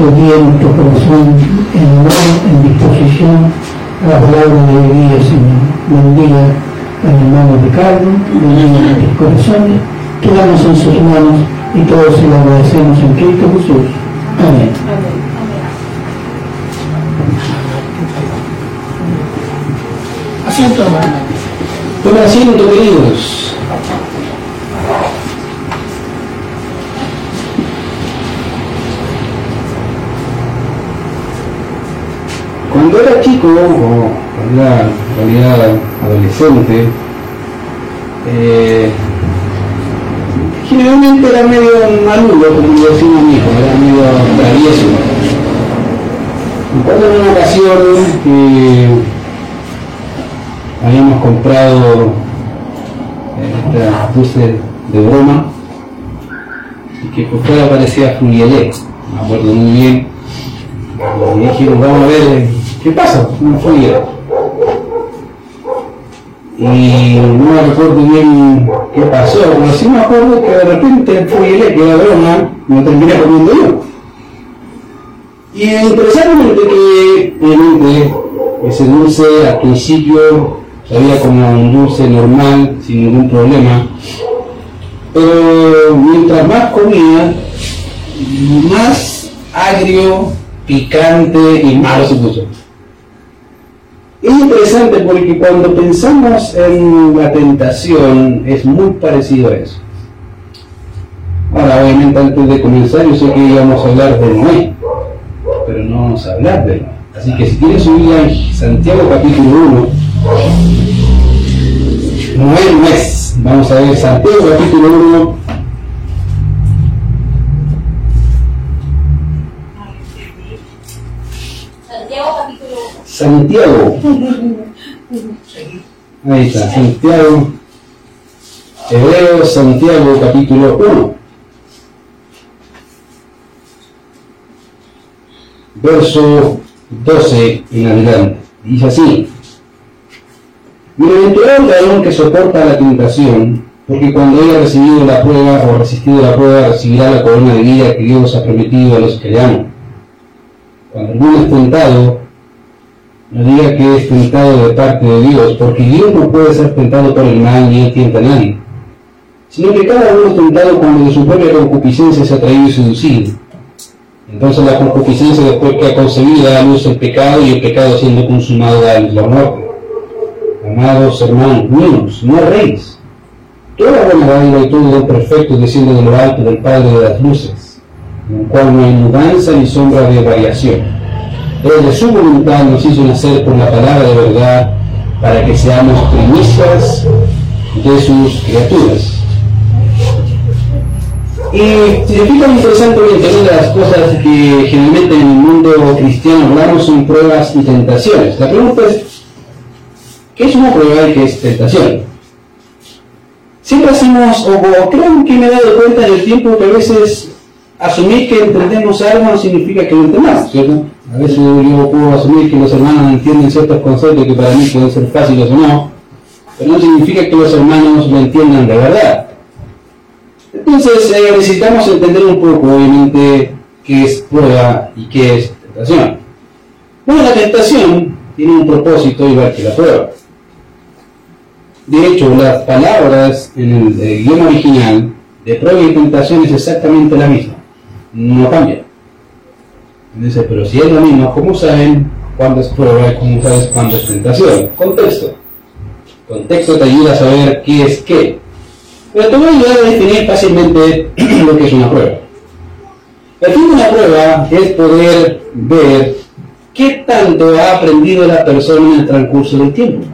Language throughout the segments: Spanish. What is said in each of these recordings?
nuestro día, nuestro corazón en amor, en disposición a la palabra de hoy Señor. Bendiga a mi hermano Ricardo, bendiga a nuestros corazones, quedamos en sus manos y todos se lo agradecemos en Cristo Jesús. Amén. Asiento, hermano. Tomen asiento, queridos. Cuando era chico, o cuando era en realidad adolescente, eh, generalmente era medio malulo, como decimos mi hijo, era medio travieso. Recuerdo en una ocasión que habíamos comprado eh, estas dulces de broma y que por fuera parecía Julielé, me acuerdo muy bien. Y dijimos, vamos a ver qué pasa, una Julielé. Y no me recuerdo bien qué pasó, pero sí me acuerdo que de repente el que era broma, me terminé comiendo yo. Y interesantemente que obviamente ese dulce al principio sabía como un dulce normal, sin ningún problema, pero mientras más comía, más agrio, picante y malo se puso. Es interesante porque cuando pensamos en la tentación es muy parecido a eso. Ahora, obviamente antes de comenzar yo sé que íbamos a hablar de Noé, pero no vamos a hablar de Noé. Así que si tienes su Biblia en Santiago capítulo 1, Noé no es. Vamos a ver Santiago capítulo 1. Santiago. Ahí está, Santiago. Hebreos, Santiago capítulo 1. Verso 12 en adelante. Dice así. Bienaventurado el varón que soporta la tentación, porque cuando haya recibido la prueba o resistido la prueba, recibirá la corona de vida que Dios ha prometido a los que le aman. Cuando alguno es tentado, no diga que es tentado de parte de Dios, porque Dios no puede ser tentado por el mal ni él tienta a nadie, sino que cada uno es tentado cuando de su propia concupiscencia se ha traído y seducido. Entonces la concupiscencia después que ha concebido da a luz el pecado y el pecado siendo consumado da a luz la muerte. Amados hermanos míos, no erréis. Toda buena dádiva y todo don perfecto desciende de lo alto del Padre de las luces, en el cual no hay mudanza ni sombra de variación. Él de su voluntad nos hizo nacer por la palabra de verdad para que seamos primicias de sus criaturas. Y si se fijan interesantemente, una de las cosas que generalmente en el mundo cristiano hablamos son pruebas y tentaciones. La pregunta es, ¿qué es una prueba y qué es tentación? Siempre hacemos, o creo que me he dado cuenta en el tiempo que a veces asumir que entendemos algo no significa que lo entendamos, ¿cierto? A veces yo puedo asumir que los hermanos entienden ciertos conceptos que para mí pueden ser fáciles o no, pero no significa que los hermanos lo entiendan de verdad. Entonces eh, necesitamos entender un poco, obviamente, qué es prueba y qué es tentación. Bueno, la tentación tiene un propósito igual que la prueba. De hecho, las palabras en el, idioma original de prueba y tentación es exactamente la misma. No cambia. Dice, pero si es lo mismo, ¿cómo saben cuándo es prueba y cómo sabes cuándo es tentación? Contexto. Contexto te ayuda a saber qué es qué. Pero te voy a ayudar a definir fácilmente lo que es una prueba. El fin de una prueba es poder ver qué tanto ha aprendido la persona en el transcurso del tiempo.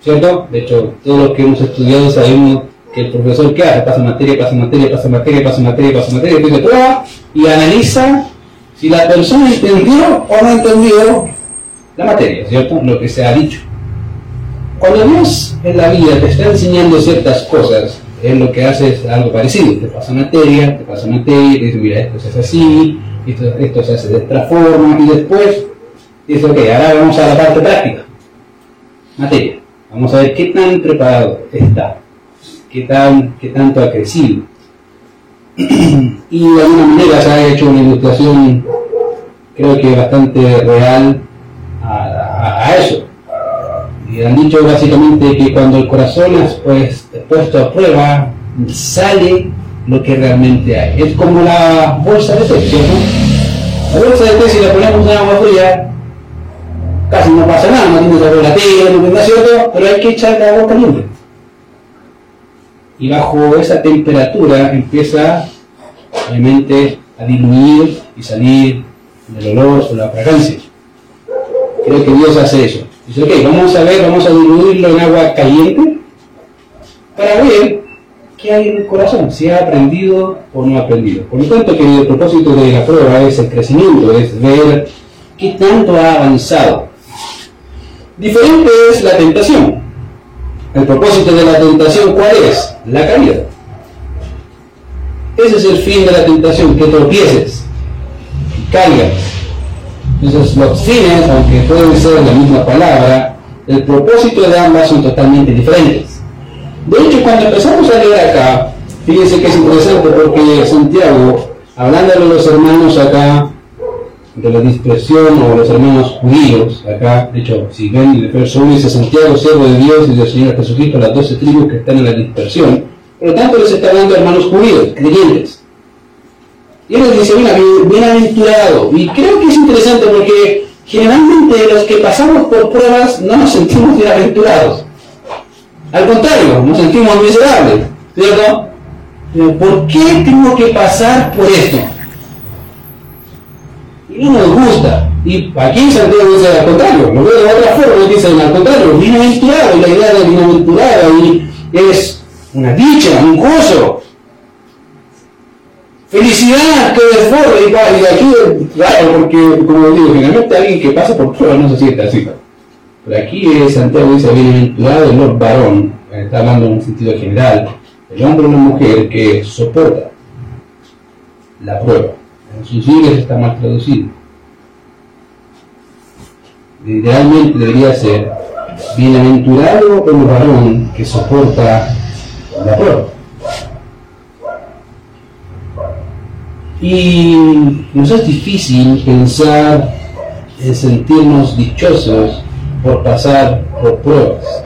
¿Cierto? De hecho, todos los que hemos estudiado sabemos que el profesor ¿qué hace? Pasa materia, pasa materia, pasa materia, pasa materia, pasa materia, y analiza si la persona entendió o no entendió la materia, ¿cierto? Lo que se ha dicho. Cuando Dios en la vida te está enseñando ciertas cosas, Él lo que hace es algo parecido. Te pasa materia, te pasa materia, te dice, mira, esto se hace así, esto, esto se hace de esta forma, y después dice, ok, ahora vamos a la parte práctica. Materia. Vamos a ver qué tan preparado está, qué, tan, qué tanto ha crecido. y de alguna manera se ha hecho una ilustración creo que bastante real a, a- a eso. Y han dicho básicamente que cuando el corazón es pues, puesto a prueba, sale lo que realmente hay. Es como la bolsa de té, ¿cierto? La bolsa de té, si la ponemos en agua fría, casi no pasa nada, no tiene sabor a té, no tiene cierto, pero hay que echarle agua caliente. Y bajo esa temperatura empieza, obviamente, a diluir y salir el olor o la fragancia. Creo que Dios hace eso. Dice, ok, vamos a ver, vamos a diluirlo en agua caliente para ver qué hay en el corazón, si ha aprendido o no ha aprendido. Por lo tanto, que el propósito de la prueba es el crecimiento, es ver qué tanto ha avanzado. Diferente es la tentación. El propósito de la tentación, ¿cuál es? La caída. Ese es el fin de la tentación, que tropieces, caigas. Entonces los fines, aunque pueden ser la misma palabra, el propósito de ambas son totalmente diferentes. De hecho, cuando empezamos a leer acá, fíjense que es interesante porque Santiago, hablando de los hermanos acá, de la dispersión o los hermanos judíos, acá, de hecho, si ven el verso 1 dice Santiago, siervo de Dios y del Señor Jesucristo, las doce tribus que están en la dispersión, por lo tanto les está hablando hermanos judíos, creyentes. Y él les dice, mira, bien- bienaventurado. Y creo que es interesante porque generalmente los que pasamos por pruebas no nos sentimos bienaventurados. Al contrario, nos sentimos miserables, ¿cierto? ¿Por qué tengo que pasar por esto? Y no nos gusta. Y aquí Santiago dice al contrario, lo veo de otra forma, dicen al contrario, bienaventurado, y la idea de bienaventurado y es una dicha, un gozo, felicidad que desborda y, va- y aquí claro porque como digo generalmente alguien que pasa por pruebas no se siente así. Pero aquí Santiago dice bienaventurado el Lord varón está hablando en un sentido general. El hombre o la mujer que soporta la prueba en sus siglas está mal traducido idealmente debería ser bienaventurado el varón que soporta la prueba Y nos es difícil pensar en sentirnos dichosos por pasar por pruebas.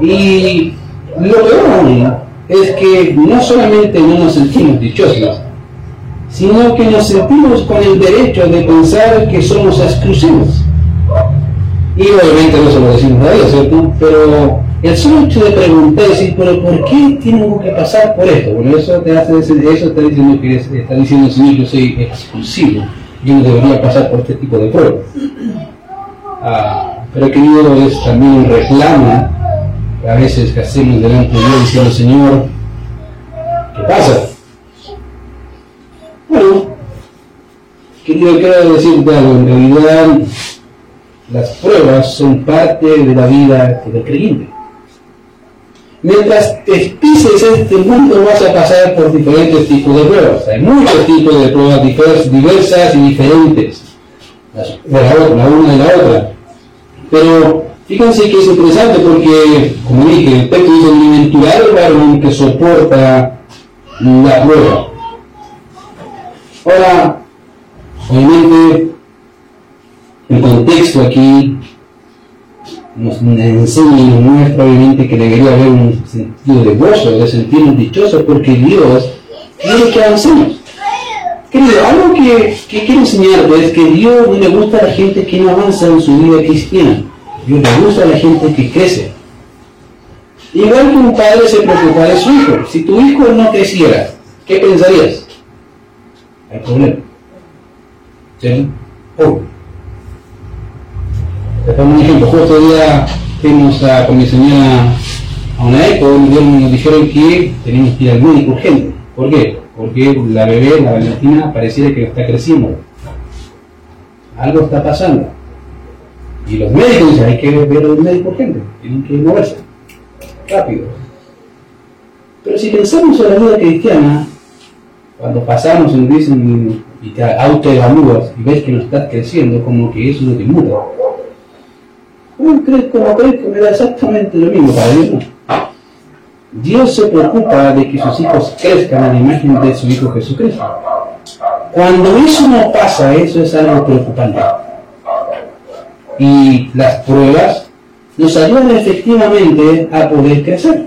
Y lo peor es que no solamente no nos sentimos dichosos, sino que nos sentimos con el derecho de pensar que somos exclusivos. Y obviamente no se lo decimos a Dios, ¿cierto? Pero el solo hecho de preguntar, decir, pero ¿por qué tengo que pasar por esto? Bueno, eso te hace decir, eso está diciendo que es- está diciendo Señor, yo soy exclusivo, yo no debería pasar por este tipo de pruebas. Ah, pero querido, es también un reclamo a veces que hacemos delante de Dios diciendo, Señor, ¿qué pasa? Bueno, querido, quiero decirte algo, en realidad las pruebas son parte de la vida del creyente. Mientras te pises este mundo vas a pasar por diferentes tipos de pruebas. Hay muchos tipos de pruebas divers- diversas y diferentes, la, una de la otra. Pero fíjense que es interesante porque, como dije, el texto dice, bienaventurado el que soporta la prueba. Ahora, obviamente, el contexto aquí nos enseña y nos muestra obviamente que debería haber un sentido de gozo, de sentirnos dichosos, porque Dios quiere que avancemos. Querido, algo que, que quiero enseñarte es que Dios no le gusta a la gente que no avanza en su vida cristiana. Dios le gusta a la gente que crece. Igual que un padre se preocupa de su hijo. Si tu hijo no creciera, ¿qué pensarías? Hay problema. ¿Sí? Obvio. Te pongo un ejemplo, justo el día fuimos a, con mi señora a una eco y nos dijeron que teníamos que ir al médico urgente. ¿Por qué? Porque la bebé, la Valentina, pareciera que está creciendo. Algo está pasando. Y los médicos dicen, hay que ver al médico urgente, tienen que moverse. Rápido. Pero si pensamos en la vida cristiana, cuando pasamos nos dicen y te autoevalúas y ves que no estás creciendo, como que eso no te muda. Uy, crezco, no crezco, me da exactamente lo mismo para no. Dios se preocupa de que sus hijos crezcan a la imagen de su Hijo Jesucristo. Cuando eso no pasa, eso es algo preocupante. Y las pruebas nos ayudan efectivamente a poder crecer.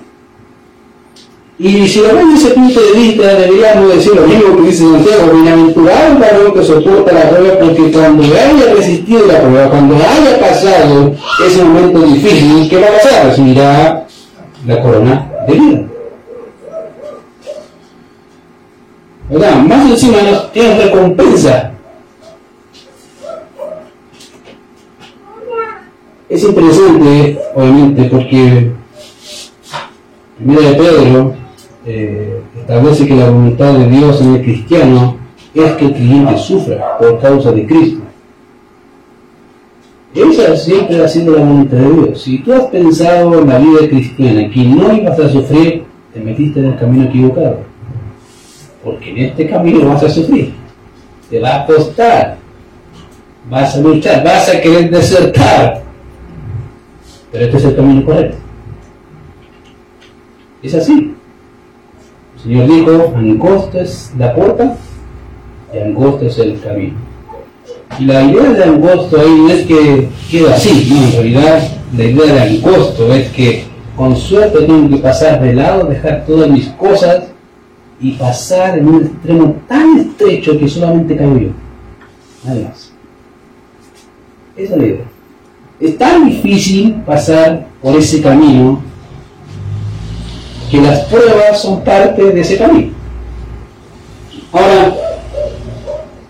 Y si lo ven desde ese punto de vista, deberíamos decir lo mismo que dice Santiago, bienaventurado el varón que soporta la prueba, porque cuando haya resistido la prueba, cuando haya pasado ese momento difícil, ¿qué va a pasar? Recibirá la corona de vida. ¿Verdad? Más encima tiene recompensa. Es interesante, obviamente, porque mira de Pedro eh, establece que la voluntad de Dios en el cristiano es que el cliente sufra por causa de Cristo. Esa siempre ha sido la voluntad de Dios. Si tú has pensado en la vida cristiana que no ibas a sufrir, te metiste en el camino equivocado. Porque en este camino vas a sufrir. Te va a costar. Vas a luchar, vas a querer desertar. Pero este es el camino correcto. Es así. Señor dijo, angosta es la puerta y angosto es el camino. Y la idea de angosto ahí no es que queda así, no, en realidad la idea de angosto es que con suerte tengo que pasar de lado, dejar todas mis cosas y pasar en un extremo tan estrecho que solamente caigo yo. Nadie más. Esa es la idea. Es tan difícil pasar por ese camino que las pruebas son parte de ese camino. Ahora,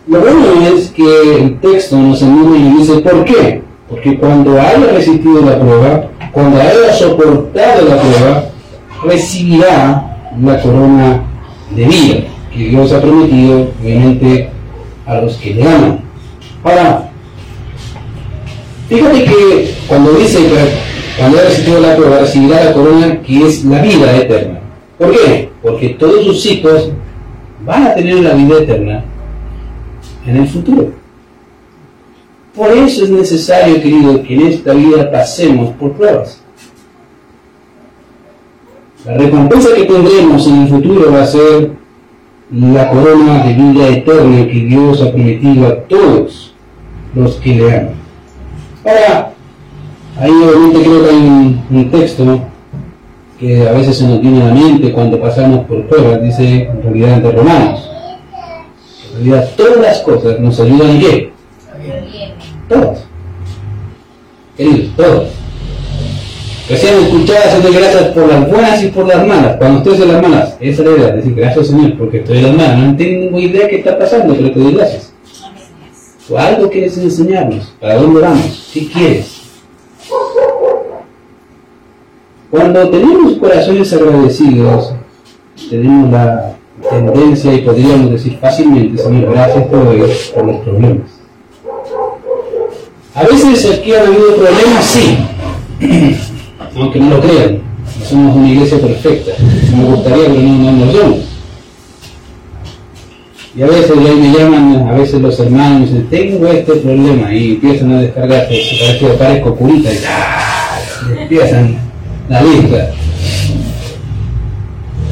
lo bueno es que el texto nos anima y dice ¿por qué? Porque cuando haya resistido la prueba, cuando haya soportado la prueba, recibirá la corona de vida que Dios ha prometido, obviamente, a los que le aman. Ahora, fíjate que cuando dice que cuando haya resistido la prueba, recibirá la corona que es la vida eterna. ¿Por qué? Porque todos sus hijos van a tener la vida eterna en el futuro. Por eso es necesario, querido, que en esta vida pasemos por pruebas. La recompensa que tendremos en el futuro va a ser la corona de vida eterna que Dios ha prometido a todos los que le aman. Ahora, ahí obviamente creo que hay un, un texto que a veces se nos viene a la mente cuando pasamos por pruebas, dice en realidad de Romanos. En realidad todas las cosas nos ayudan en qué? Todas. Queridos, todas. Recién escuchadas de gracias por las buenas y por las malas. Cuando estoy en las malas, esa es la idea, decir gracias Señor, porque estoy en las malas. No tengo idea qué está pasando, pero te doy gracias. O algo quieres enseñarnos. ¿Para dónde vamos? ¿Qué quieres? Cuando tenemos corazones agradecidos, tenemos la tendencia y podríamos decir fácilmente, Señor, gracias por, los problemas. A veces aquí han habido problemas, sí, aunque no lo crean. No somos una iglesia perfecta. Me gustaría, pero no, no lo somos. Y a veces ahí me llaman, a veces los hermanos, y dicen, tengo este problema, y empiezan a descargar, parece que parezco curita, y, ¡ah! y empiezan la lista.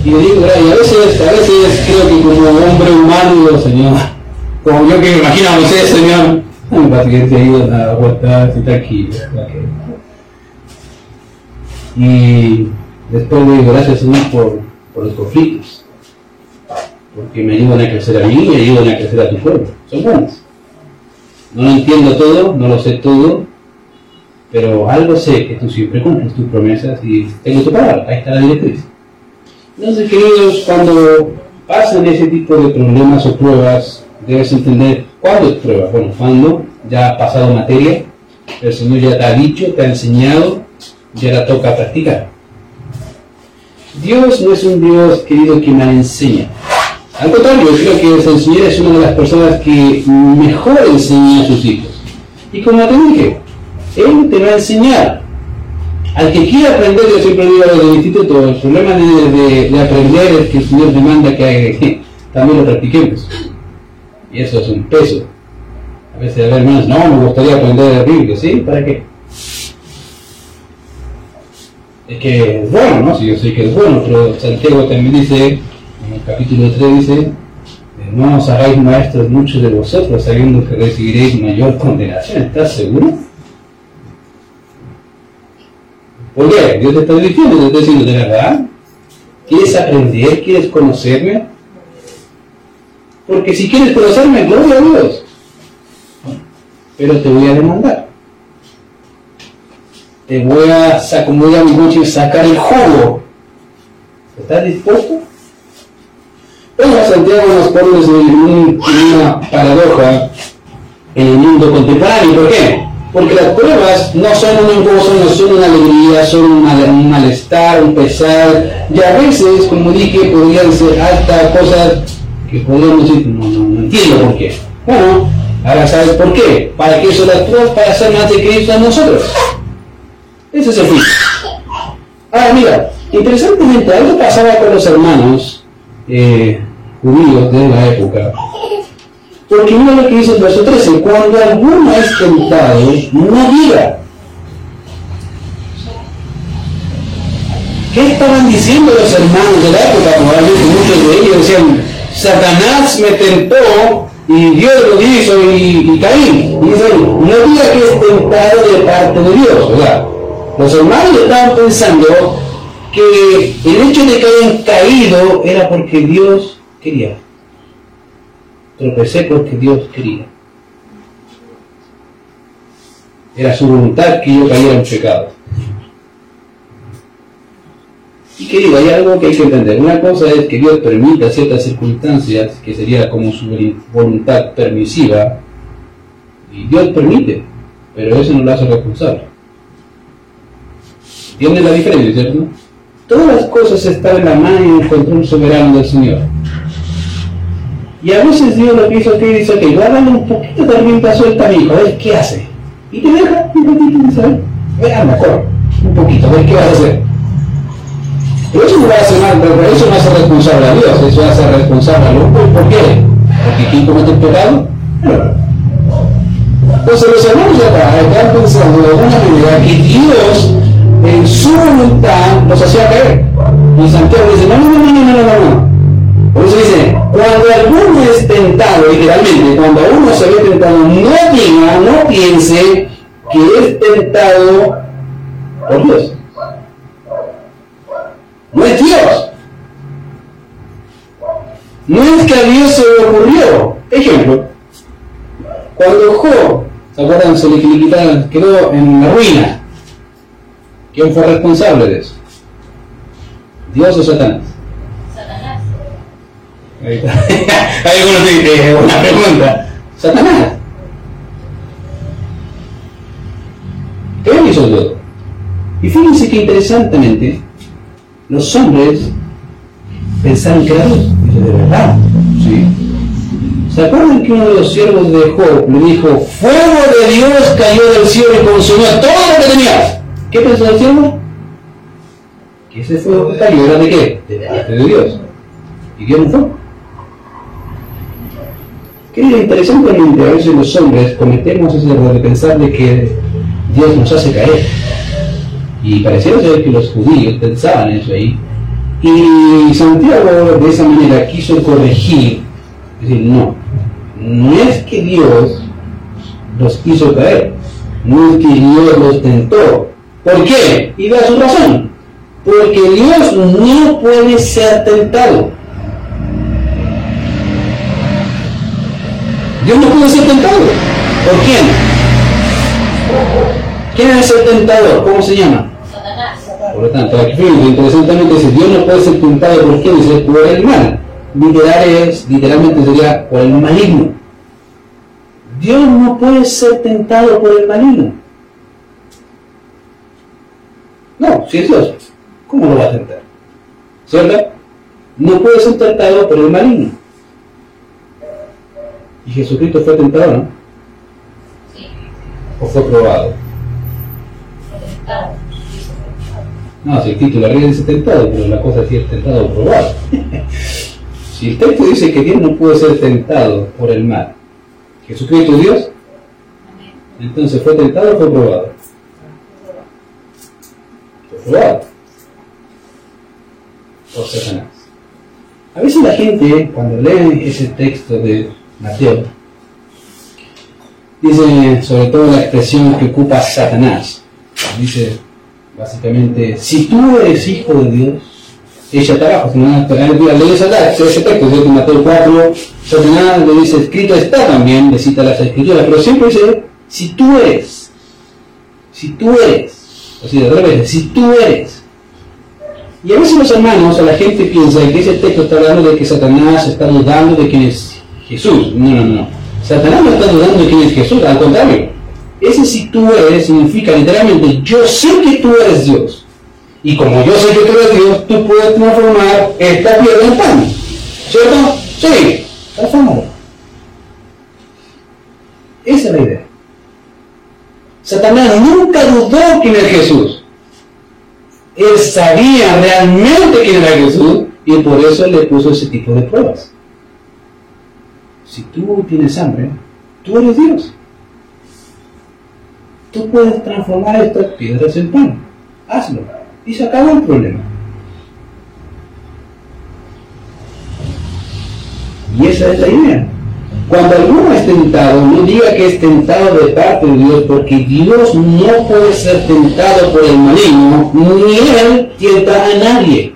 Y le digo, y a veces, a veces creo que como hombre humano, Señor, como yo que me imagino a usted, Señor, me parece que se ha ido a la vuelta así tranquila. Y después le digo, gracias Señor por, por los conflictos, porque me ayudan a crecer a mí y ayudan a crecer a tu pueblo. Son buenos. No lo entiendo todo, no lo sé todo, pero algo sé que tú siempre cumples tus promesas y tengo tu palabra, ahí está la directriz. Entonces, queridos, cuando pasan ese tipo de problemas o pruebas, debes entender cuándo es prueba. Bueno, cuando ya ha pasado materia, el Señor ya te ha dicho, te ha enseñado, ya la toca practicar. Dios no es un Dios, querido, que mal enseña. Al contrario, creo que el Señor es una de las personas que mejor enseña a sus hijos. Y como te dije, Él te va a enseñar. Al que quiera aprender, yo siempre digo los del instituto, el problema de, de, de aprender es que el Señor demanda que, que también lo practiquemos. Y eso es un peso. A veces, a ver, hermanos, no, me gustaría aprender la Biblia, ¿sí? ¿Para qué? Es que es bueno, ¿no? Sí, yo sé que es bueno, pero Santiago también dice, en el capítulo 3 dice, No os hagáis maestros muchos de vosotros, sabiendo que recibiréis mayor condenación. ¿Estás seguro? ¿Por qué? Dios te está diciendo, te está diciendo, ¿de verdad? ¿Quieres aprender? ¿Quieres conocerme? Porque si quieres conocerme, gloria a Dios. Pero te voy a demandar. Te voy a, como diga mi coche, sacar el jugo. ¿Estás dispuesto? Bueno, Santiago nos pone en una paradoja en el mundo contemporáneo. ¿Por qué? Porque las pruebas no son un gozo, no son una alegría, son un, malestar, un pesar. Y a veces, como dije, podrían ser hasta cosas que podríamos decir, no, no, no entiendo por qué. Bueno, ahora sabes por qué. ¿Para qué son las pruebas? Para hacer más de Cristo a nosotros. Ese es el fin. Ahora, mira, interesantemente, algo pasaba con los hermanos eh, judíos de la época. Porque mira lo que dice el verso 13, cuando alguno es tentado, no diga. ¿Qué estaban diciendo los hermanos de la época? Probablemente muchos de ellos decían, Satanás me tentó y Dios lo hizo y, y caí. Y dicen, no diga que es tentado de parte de Dios. ¿verdad? Los hermanos estaban pensando que el hecho de que hayan caído era porque Dios quería. Tropecé porque Dios quería. Era su voluntad que yo cayera en pecado. Y querido, hay algo que hay que entender. Una cosa es que Dios permita ciertas circunstancias, que sería como su voluntad permisiva, y Dios permite, pero eso no lo hace responsable. ¿Entiendes la diferencia, cierto? Todas las cosas están en la mano y en el control soberano del Señor. Y a veces Dios lo que hizo que dice, ok, voy a darle un poquito de rienda suelta a mi hijo, a ver qué hace. Y te deja un poquito y dice, a mejor, un poquito, a ver qué vas a hacer. Pero eso no va a hacer nada, pero eso no hace responsable a Dios, eso hace responsable al hombre. ¿Por qué? Porque ¿quién comete el pecado? Entonces los hermanos de acá están pensando de alguna manera que Dios en su voluntad los hacía caer. Y Santiago dice, no, no, no, no, no, no, no. Por eso dice, cuando alguno es tentado, literalmente, cuando uno se ve tentado, no diga, no piense que es tentado por Dios. No es Dios. No es que a Dios se le ocurrió. Ejemplo, cuando Job, ¿se acuerdan? Se le quitaron, quedó en la ruina. ¿Quién fue responsable de eso? ¿Dios o Satanás? Ahí está. Hay algunos dicen, pregunta. Satanás. Él hizo todo. Y fíjense que interesantemente, los hombres pensaron que era Dios. Dice, de verdad. ¿Sí? ¿Se acuerdan que uno de los siervos de Job le dijo, fuego de Dios cayó del cielo y consumió todo lo que tenías? ¿Qué pensó el siervo? Que ese fuego cayó de qué? De de Dios. Y Dios no fue. Interesantemente a veces los hombres cometemos ese error de pensar de que Dios nos hace caer. Y pareciera ser que los judíos pensaban eso ahí. Y Santiago de esa manera quiso corregir, es decir, no, no es que Dios los hizo caer, no es que Dios los tentó. ¿Por qué? Y da su razón. Porque Dios no puede ser tentado. Dios no puede ser tentado. ¿Por quién? ¿Quién es el tentador? ¿Cómo se llama? Satanás. Por lo tanto, aquí interesantemente dice, Dios no puede ser tentado por quién, dice por el mal. Literal es, literalmente sería por el maligno. Dios no puede ser tentado por el maligno. No, si es Dios, ¿cómo lo va a tentar? ¿Cierto? No puede ser tentado por el maligno. Y Jesucristo fue tentado, ¿no? Sí. ¿O fue probado? Tentado. No, si el título arriba dice tentado, pero la cosa es si es tentado o probado. si el texto dice que Dios no puede ser tentado por el mal, ¿Jesucristo es Dios? Entonces, ¿fue tentado o fue probado? Fue probado. Por Satanás. A veces la gente, cuando lee ese texto de Mateo, dice sobre todo la expresión que ocupa Satanás. Dice básicamente, si tú eres hijo de Dios, ella está abajo, si no, lees ese texto, de Mateo 4, Satanás le dice, escrito está también, le cita las escrituras, pero siempre dice, si tú eres, si tú eres, o sea, de revés, si tú eres. Y a veces los hermanos, o la gente piensa que ese texto está hablando de que Satanás está dudando de quién es Jesús. No, no, no. Satanás no está dudando de quién es Jesús, al contrario. Ese si tú eres significa literalmente, yo sé que tú eres Dios. Y como yo sé que tú eres Dios, tú puedes transformar esta piedra en pan. ¿Cierto? Sí, transformado. Esa es la idea. Satanás nunca dudó quién es Jesús. Él sabía realmente quién era Jesús y por eso le puso ese tipo de pruebas. Si tú tienes hambre, tú eres Dios. Tú puedes transformar estas piedras en pan. Hazlo. Y se acabó el problema. Y esa es la idea. Cuando alguno es tentado, no diga que es tentado de parte de Dios, porque Dios no puede ser tentado por el maligno, ni Él tienta a nadie.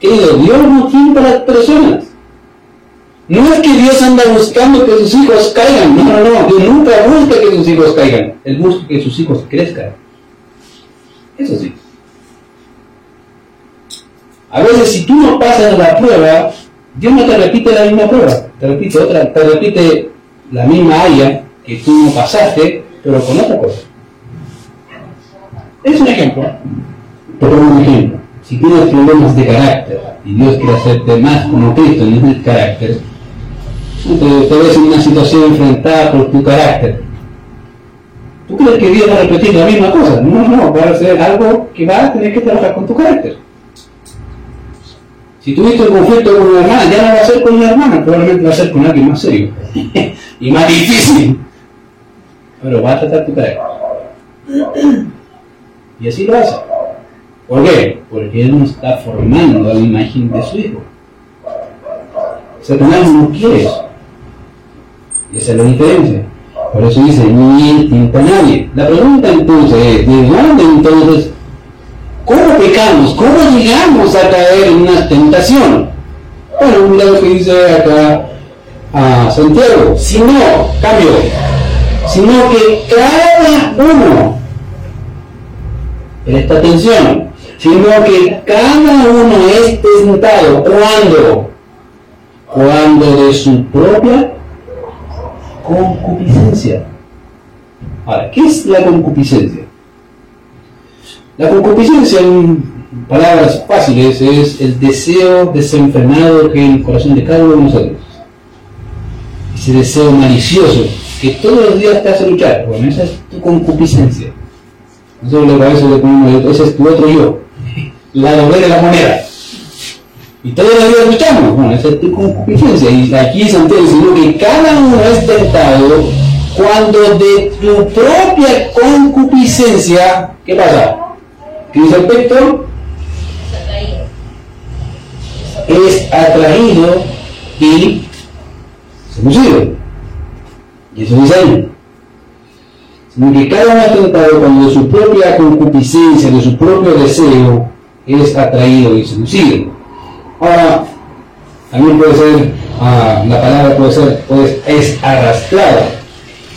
Dios no tienta a las personas. No es que Dios anda buscando que sus hijos caigan, no, no, no, Dios nunca busca que sus hijos caigan, Él busca que sus hijos crezcan. Eso sí. A veces si tú no pasas la prueba, Dios no te repite la misma prueba, te repite otra, te repite la misma haya que tú no pasaste, pero con otra cosa. Es un ejemplo. Pongo un ejemplo. Si tienes problemas de carácter y Dios quiere hacerte más como Cristo en el carácter, te, te ves en una situación enfrentada por tu carácter. ¿Tú crees que Dios va a repetir la misma cosa? No, no, va a ser algo que va a tener que trabajar con tu carácter. Si tuviste un conflicto con una hermana, ya no va a ser con una hermana, probablemente va a ser con alguien más serio y más difícil. Pero va a tratar tu carácter. Y así lo hace. ¿Por qué? Porque Él no está formando la imagen de su Hijo. Satanás no quiere. Esa es la diferencia. Por eso dice, ni él tienta a nadie. La pregunta entonces es, ¿de dónde entonces ¿Cómo pecamos? ¿Cómo llegamos a caer en una tentación? Bueno, mira lo que dice acá a Santiago. Si no, cambio, sino que cada uno, presta atención, sino que cada uno es tentado. ¿Cuándo? Cuando de su propia concupiscencia. Ahora, ¿qué es la concupiscencia? La concupiscencia, en palabras fáciles, es el deseo desenfrenado que hay en el corazón de cada uno de nosotros. Ese deseo malicioso que todos los días te hace luchar. Bueno, esa es tu concupiscencia. Nosotros le eso le ponemos, ese es tu otro yo, la doble de la moneda. Y todos los días luchamos. Bueno, esa es tu concupiscencia. Y aquí Santiago dice que cada uno es tentado cuando de tu propia concupiscencia, ¿qué pasa? ¿Qué dice el texto? Es atraído y seducido. Y eso dice ahí. Sino que cada uno es tentado cuando de su propia concupiscencia, de su propio deseo, es atraído y seducido. Ahora, también puede ser, ah, la palabra puede ser, pues, es arrastrado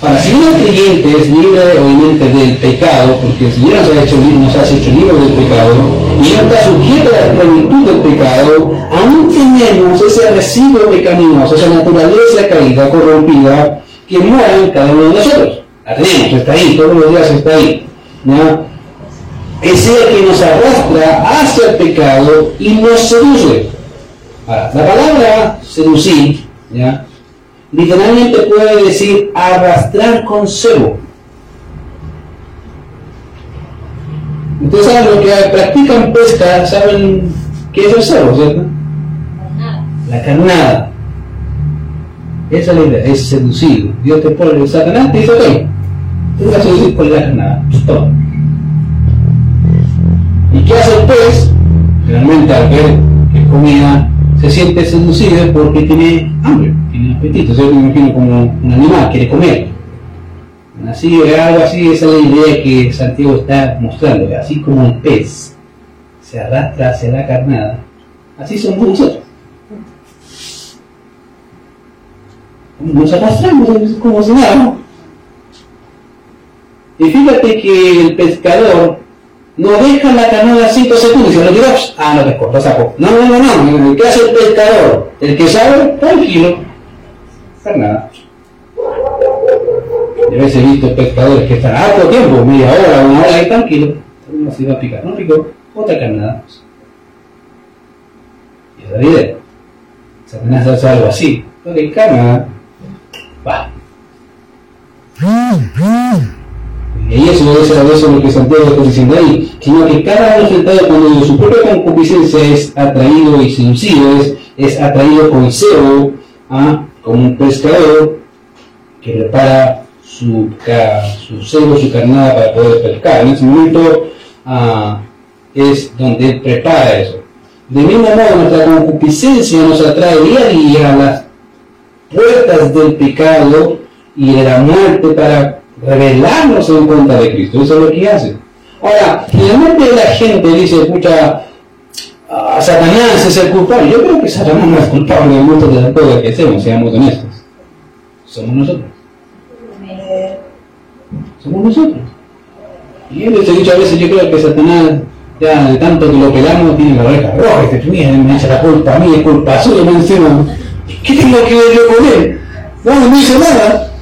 para si un creyente es libre obviamente del pecado, porque el Señor nos ha hecho, nos ha hecho libre del pecado, y no está sujeto a la plenitud del pecado, aún tenemos ese residuo pecaminoso, esa naturaleza caída, corrompida, que mora en cada uno de nosotros. La tenemos, está ahí, todos los días está ahí. ¿no? Es que nos arrastra hacia el pecado y nos seduce. Ahora, la palabra seducir, ¿ya? literalmente puede decir arrastrar con cebo. Ustedes saben lo que practican pesca, saben qué es el cebo, ¿cierto? La carnada. Esa es la idea, es seducido. Dios te pone satanás y dice, ok, tú vas a seducir con la carnada. Stop. ¿Y qué hace el pez? Realmente al ver que comida, se siente seducido porque tiene hambre, tiene apetito, yo me imagino como un animal, quiere comer. Así, algo así, esa es la idea que Santiago está mostrando, así como el pez se arrastra hacia la carnada, así somos nosotros. Nos arrastramos como si nada. Y fíjate que el pescador no deja la canoa 5 segundos y se lo tiró, ah, no pescó, lo sacó. No, no, no, no, ¿qué hace el pescador? El que sabe, tranquilo, no nada. Yo veces he visto pescadores que están harto tiempo, media hora, una hora ahí tranquilo, no se va a picar, no picó, otra carnada. Y es la idea. Satanás hace algo así, no le carnada, va. Y eso es eso lo que Santiago está diciendo ahí, sino que cada resultado cuando su propia concupiscencia es atraído y seducido, es, es atraído con cebo, ¿ah? como un pescador que prepara su, su cebo, su carnada para poder pescar. En ese momento ah, es donde él prepara eso. De mismo modo, nuestra concupiscencia nos atrae día a día a las puertas del pecado y de la muerte para revelarnos en contra de Cristo. Eso es lo que hace. Ahora, finalmente la gente dice, escucha, a Satanás es el culpable. Yo creo que Satanás no es culpable de muchas de las cosas que hacemos, seamos honestos. Somos nosotros. Somos nosotros. Y él dice muchas veces, yo creo que Satanás, ya de tanto que lo pelamos, tiene la oreja roja, y te me echa la culpa a mí, es culpa suya, me encima. ¿Qué tengo que ver yo con él? No, no dice nada.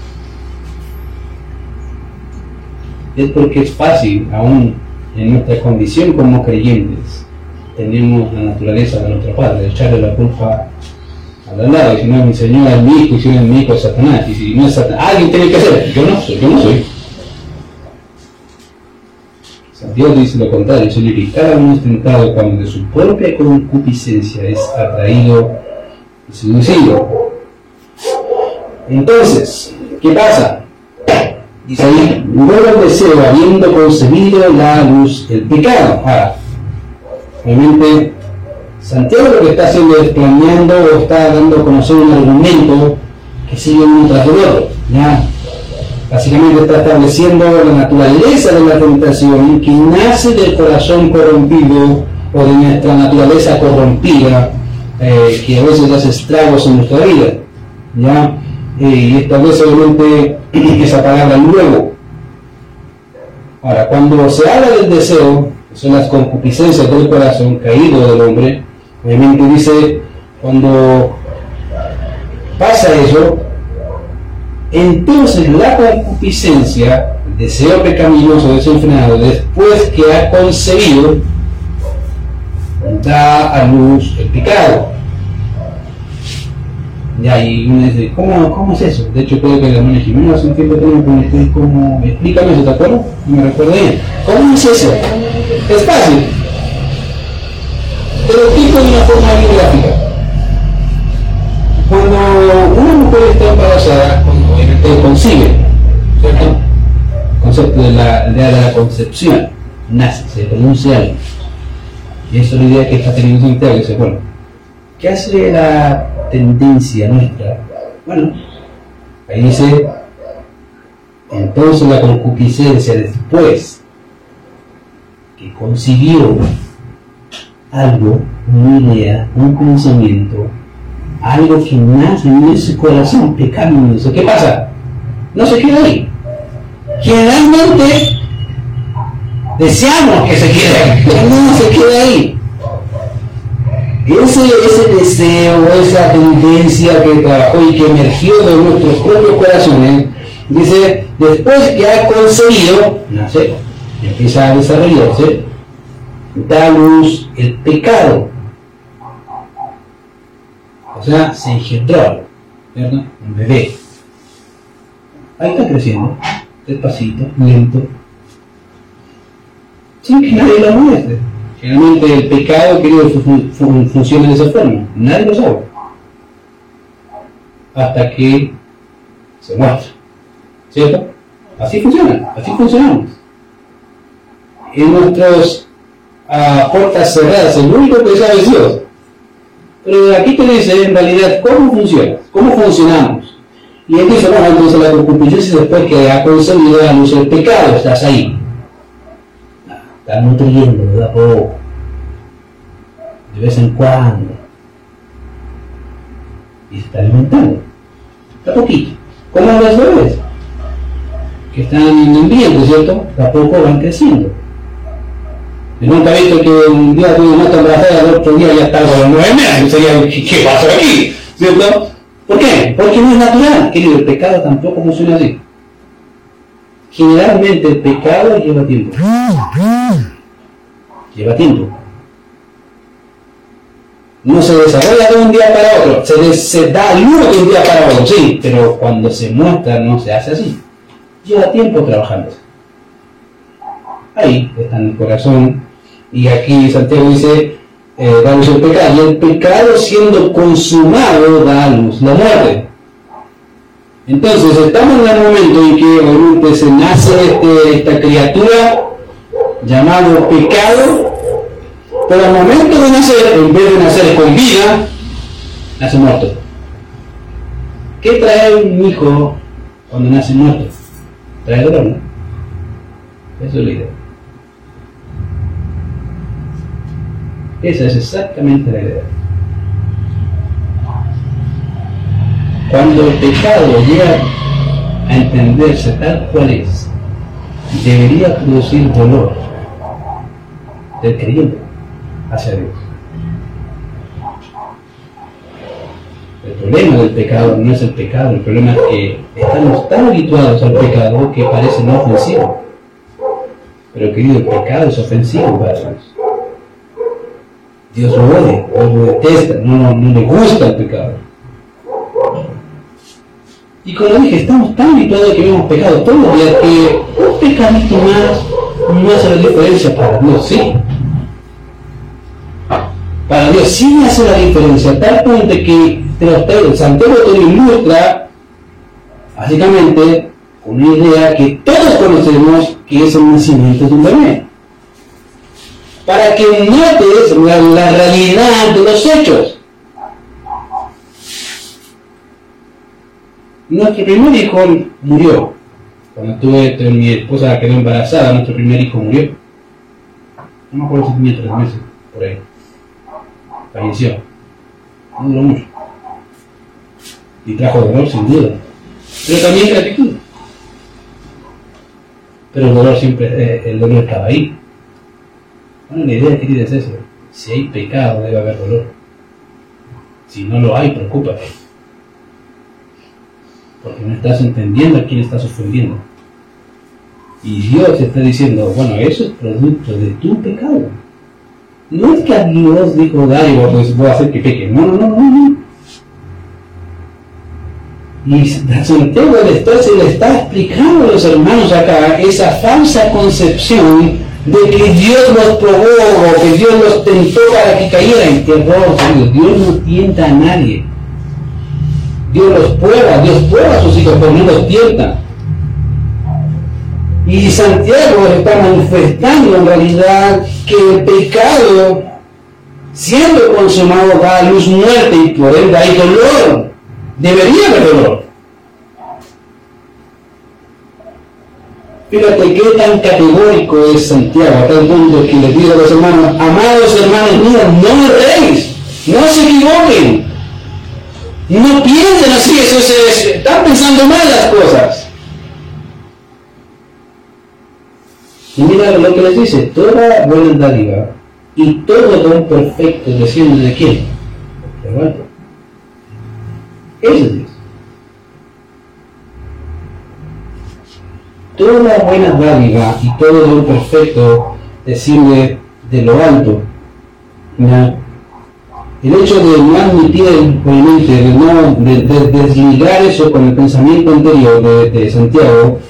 Es porque es fácil, aún en nuestra condición como creyentes, tenemos la naturaleza de nuestro Padre, echarle la culpa al lado, y si no es mi Señor, es mi hijo, y si no es mi hijo, Satanás, y si no es Satanás, alguien tiene que hacer, yo no soy, yo no soy. Santiago dice lo contrario, sino que cada uno es tentado cuando de su propia concupiscencia es atraído y seducido. Entonces, ¿qué pasa? Ahí, luego deseo, habiendo concebido la luz, el pecado. Ahora, obviamente, Santiago lo que está haciendo es planeando o está dando a conocer un argumento que sigue uno tras. ¿ya? Básicamente está estableciendo la naturaleza de la tentación que nace del corazón corrompido o de nuestra naturaleza corrompida, eh, que a veces hace estragos en nuestra vida. ¿ya? Y establece obviamente esa palabra luego. Ahora, cuando se habla del deseo, son las concupiscencias del corazón caído del hombre, obviamente dice, cuando pasa eso, entonces la concupiscencia, el deseo pecaminoso desenfrenado, después que ha concebido, da a luz el pecado. Ya, y uno dice, ¿cómo, ¿cómo es eso? De hecho, creo que la hermana Jimena hace un tiempo tengo que me como, explícame eso, ¿te acuerdas? No me recuerdo bien. ¿Cómo es eso? Es fácil. Lo explico de una forma bien gráfica. Cuando una mujer está embarazada, cuando obviamente concibe, ¿cierto? Concepto de la, de la concepción, nace, se pronuncia algo. Y eso es la idea que está teniendo Santiago, dice, bueno, ¿qué hace la tendencia nuestra. Bueno, ahí dice, entonces la concupiscencia después que consiguió algo, una idea, un pensamiento, algo que nace en ese corazón pecaminoso, ¿qué pasa? No se queda ahí. Generalmente deseamos que se quede pero no se queda ahí ese, ese deseo, esa tendencia que trabajó y que emergió de nuestros propios corazones, dice, después que ha concebido, nace, empieza a desarrollarse, da luz el pecado. O sea, se engendró, ¿verdad? Un bebé. Ahí está creciendo, despacito, lento, sin que nadie lo muestre. Generalmente el pecado, querido, funciona de esa forma. Nadie lo sabe. Hasta que se muestra. ¿Cierto? Así funciona, así funcionamos. En nuestras uh, puertas cerradas, el único que sabe es Dios. Pero aquí te dice en realidad cómo funciona, cómo funcionamos. Y él dice, bueno, entonces la concupiscencia después que ha concebido a luz el pecado, estás ahí. Estás nutriendo, de a poco. De vez en cuando. Y se está alimentando. De a poquito. Como las bebés. Que están en ¿cierto? De a poco van creciendo. Y nunca he visto que un día tuve una embarazada, el otro día ya está con los nueve meses. Sería, ¿qué, qué pasó aquí? ¿Cierto? ¿Por qué? Porque no es natural, querido. El pecado tampoco funciona así. Generalmente el pecado lleva tiempo. Lleva tiempo. No se desarrolla de un día para otro, se, des- se da luz de un día para otro, sí, pero cuando se muestra no se hace así. Lleva tiempo trabajándose. Ahí está en el corazón. Y aquí Santiago dice, eh, da luz el pecado. Y el pecado siendo consumado da luz la muerte. Entonces estamos en el momento en que obviamente se nace este- esta criatura llamado pecado, pero al momento de nacer, en vez de nacer con vida, nace muerto. ¿Qué trae un hijo cuando nace muerto? Trae dolor, ¿no? Eso es la idea. Esa es exactamente la idea. Cuando el pecado llega a entenderse tal cual es, debería producir dolor del creyente hacia Dios. El problema del pecado no es el pecado, el problema es que estamos tan habituados al pecado que parece no ofensivo. Pero querido, el pecado es ofensivo para Dios. Dios lo odia, Dios lo detesta, no, no le gusta el pecado. Y como dije, estamos tan habituados que vemos pecado todos los días que un pecadito más no hace la diferencia para Dios, sí. Para Dios sí hace la diferencia, tal punto que está- Santiago te ilustra básicamente una idea que todos conocemos que es el nacimiento de un bebé. Para que notes la, la realidad de los hechos. Nuestro primer hijo murió. Cuando tuve, mi esposa quedó embarazada, nuestro primer hijo murió. No me acuerdo si tenía tres meses, por ahí. Falleció. No duró mucho. Y trajo dolor sin duda. Pero también gratitud. Pero el dolor siempre, eh, el dolor estaba ahí. Bueno, la idea querida es eso. Si hay pecado, debe haber dolor. Si no lo hay, preocúpate. Porque no estás entendiendo a quién estás ofendiendo. Y Dios te está diciendo, bueno, eso es producto de tu pecado. No es que a Dios dijo, dale, pues voy a hacer que peque. No, no, no, no, no. Y Santiago le está, se le está explicando a los hermanos acá esa falsa concepción de que Dios los probó que Dios los tentó para que cayeran. Qué. Dios no tienta a nadie. Dios los prueba, Dios prueba a sus hijos, pero no los tienta. Y Santiago está manifestando en realidad que el pecado, siendo consumado, da a luz muerte y por ende hay dolor. Debería haber dolor. Fíjate qué tan categórico es Santiago, a tal punto que le dice a los hermanos, amados hermanos míos, no erréis, no se equivoquen, no piensen así, eso es, están pensando mal las cosas. Y mira lo que les dice, toda buena dádiva y todo don perfecto desciende de quién? De alto. Ese es Dios. Toda buena dádiva y todo don perfecto desciende de lo alto. ¿ya? El hecho de no admitir obviamente, de no de, eso con el pensamiento anterior de Santiago,